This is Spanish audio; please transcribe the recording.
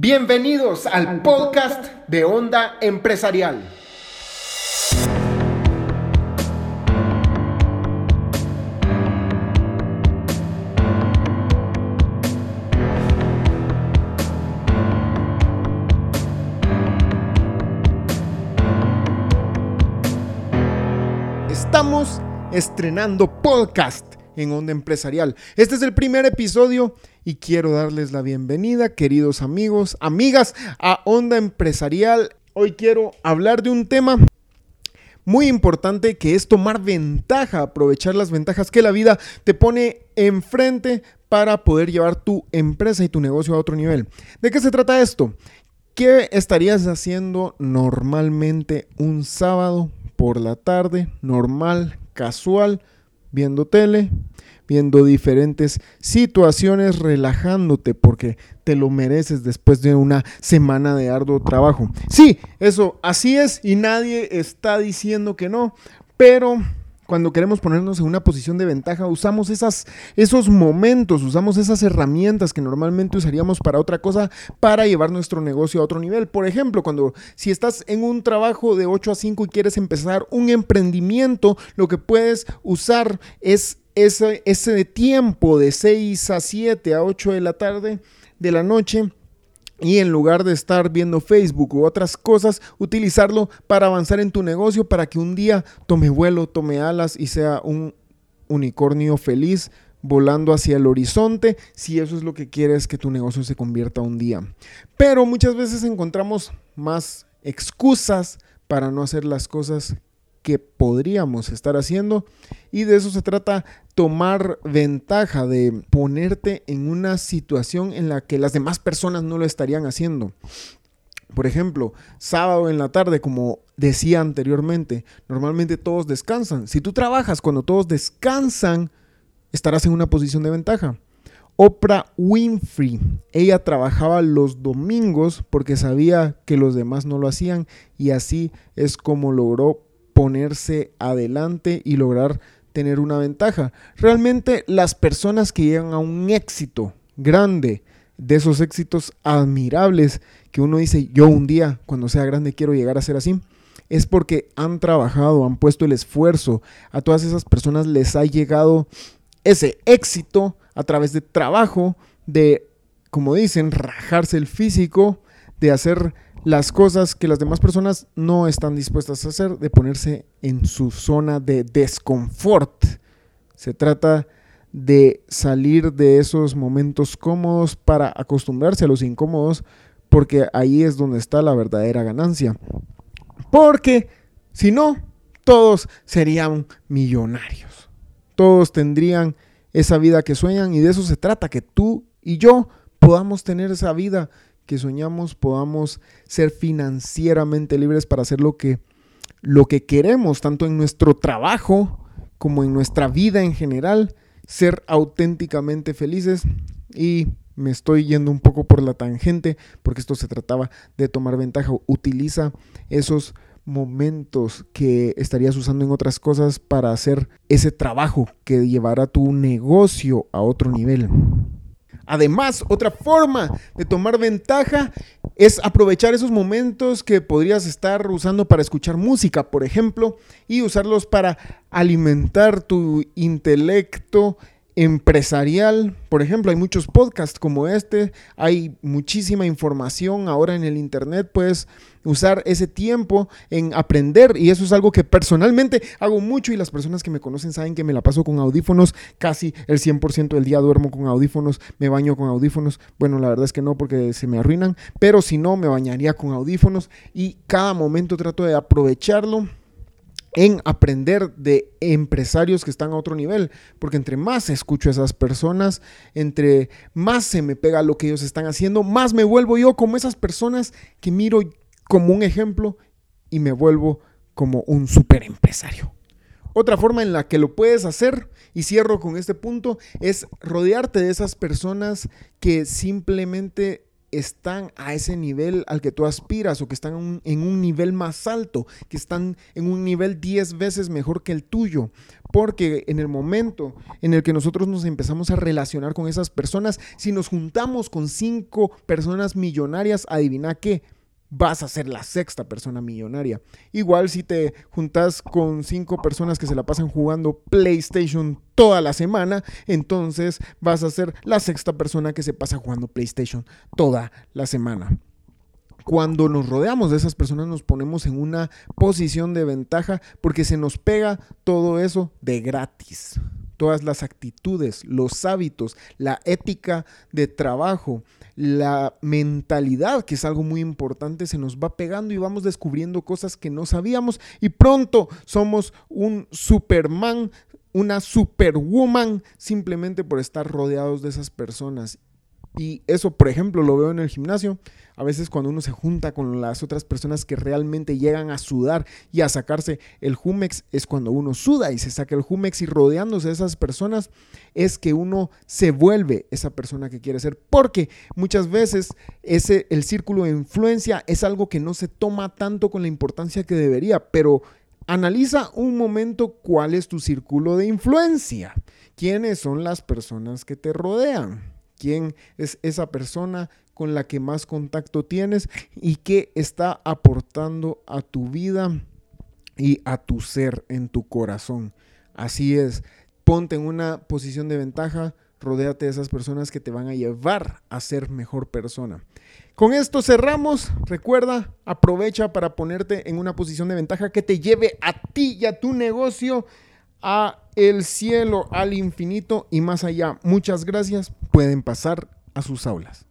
Bienvenidos al podcast de Onda Empresarial. Estamos estrenando podcast en Onda Empresarial. Este es el primer episodio y quiero darles la bienvenida, queridos amigos, amigas, a Onda Empresarial. Hoy quiero hablar de un tema muy importante que es tomar ventaja, aprovechar las ventajas que la vida te pone enfrente para poder llevar tu empresa y tu negocio a otro nivel. ¿De qué se trata esto? ¿Qué estarías haciendo normalmente un sábado por la tarde, normal, casual, viendo tele, viendo diferentes situaciones, relajándote porque te lo mereces después de una semana de arduo trabajo. Sí, eso así es y nadie está diciendo que no, pero cuando queremos ponernos en una posición de ventaja, usamos esas, esos momentos, usamos esas herramientas que normalmente usaríamos para otra cosa para llevar nuestro negocio a otro nivel. Por ejemplo, cuando si estás en un trabajo de 8 a 5 y quieres empezar un emprendimiento, lo que puedes usar es ese, ese tiempo de 6 a 7 a 8 de la tarde, de la noche, y en lugar de estar viendo Facebook u otras cosas, utilizarlo para avanzar en tu negocio para que un día tome vuelo, tome alas y sea un unicornio feliz volando hacia el horizonte, si eso es lo que quieres que tu negocio se convierta un día. Pero muchas veces encontramos más excusas para no hacer las cosas que podríamos estar haciendo y de eso se trata tomar ventaja de ponerte en una situación en la que las demás personas no lo estarían haciendo. Por ejemplo, sábado en la tarde, como decía anteriormente, normalmente todos descansan. Si tú trabajas cuando todos descansan, estarás en una posición de ventaja. Oprah Winfrey, ella trabajaba los domingos porque sabía que los demás no lo hacían y así es como logró ponerse adelante y lograr tener una ventaja. Realmente las personas que llegan a un éxito grande, de esos éxitos admirables, que uno dice, yo un día, cuando sea grande, quiero llegar a ser así, es porque han trabajado, han puesto el esfuerzo. A todas esas personas les ha llegado ese éxito a través de trabajo, de, como dicen, rajarse el físico, de hacer las cosas que las demás personas no están dispuestas a hacer, de ponerse en su zona de desconfort. Se trata de salir de esos momentos cómodos para acostumbrarse a los incómodos, porque ahí es donde está la verdadera ganancia. Porque si no, todos serían millonarios. Todos tendrían esa vida que sueñan y de eso se trata, que tú y yo podamos tener esa vida que soñamos podamos ser financieramente libres para hacer lo que, lo que queremos, tanto en nuestro trabajo como en nuestra vida en general, ser auténticamente felices y me estoy yendo un poco por la tangente porque esto se trataba de tomar ventaja. Utiliza esos momentos que estarías usando en otras cosas para hacer ese trabajo que llevará tu negocio a otro nivel. Además, otra forma de tomar ventaja es aprovechar esos momentos que podrías estar usando para escuchar música, por ejemplo, y usarlos para alimentar tu intelecto empresarial. Por ejemplo, hay muchos podcasts como este, hay muchísima información ahora en el Internet, puedes usar ese tiempo en aprender y eso es algo que personalmente hago mucho y las personas que me conocen saben que me la paso con audífonos, casi el 100% del día duermo con audífonos, me baño con audífonos, bueno, la verdad es que no porque se me arruinan, pero si no, me bañaría con audífonos y cada momento trato de aprovecharlo en aprender de empresarios que están a otro nivel, porque entre más escucho a esas personas, entre más se me pega lo que ellos están haciendo, más me vuelvo yo como esas personas que miro como un ejemplo y me vuelvo como un super empresario. Otra forma en la que lo puedes hacer, y cierro con este punto, es rodearte de esas personas que simplemente están a ese nivel al que tú aspiras o que están en un, nivel más alto, que están en un nivel 10 veces mejor que el tuyo. Porque en el momento en el que nosotros nos empezamos a relacionar con esas personas, si nos juntamos con cinco personas millonarias, adivina qué, vas a ser la sexta persona millonaria. Igual si te juntas con cinco personas que se la pasan jugando PlayStation toda la semana, entonces vas a ser la sexta persona que se pasa jugando PlayStation toda la semana. Cuando nos rodeamos de esas personas nos ponemos en una posición de ventaja porque se nos pega todo eso de gratis todas las actitudes, los hábitos, la ética de trabajo, la mentalidad, que es algo muy importante, se nos va pegando y vamos descubriendo cosas que no sabíamos y pronto somos un Superman, una Superwoman, simplemente por estar rodeados de esas personas. Y eso, por ejemplo, lo veo en el gimnasio. A veces cuando uno se junta con las otras personas que realmente llegan a sudar y a sacarse el Jumex, es cuando uno suda y se saca el Jumex y rodeándose de esas personas es que uno se vuelve esa persona que quiere ser. Porque muchas veces ese, el círculo de influencia es algo que no se toma tanto con la importancia que debería, pero analiza un momento cuál es tu círculo de influencia. ¿Quiénes son las personas que te rodean? Quién es esa persona con la que más contacto tienes y qué está aportando a tu vida y a tu ser en tu corazón. Así es, ponte en una posición de ventaja, rodéate de esas personas que te van a llevar a ser mejor persona. Con esto cerramos. Recuerda, aprovecha para ponerte en una posición de ventaja que te lleve a ti y a tu negocio a el cielo, al infinito y más allá. Muchas gracias. Pueden pasar a sus aulas.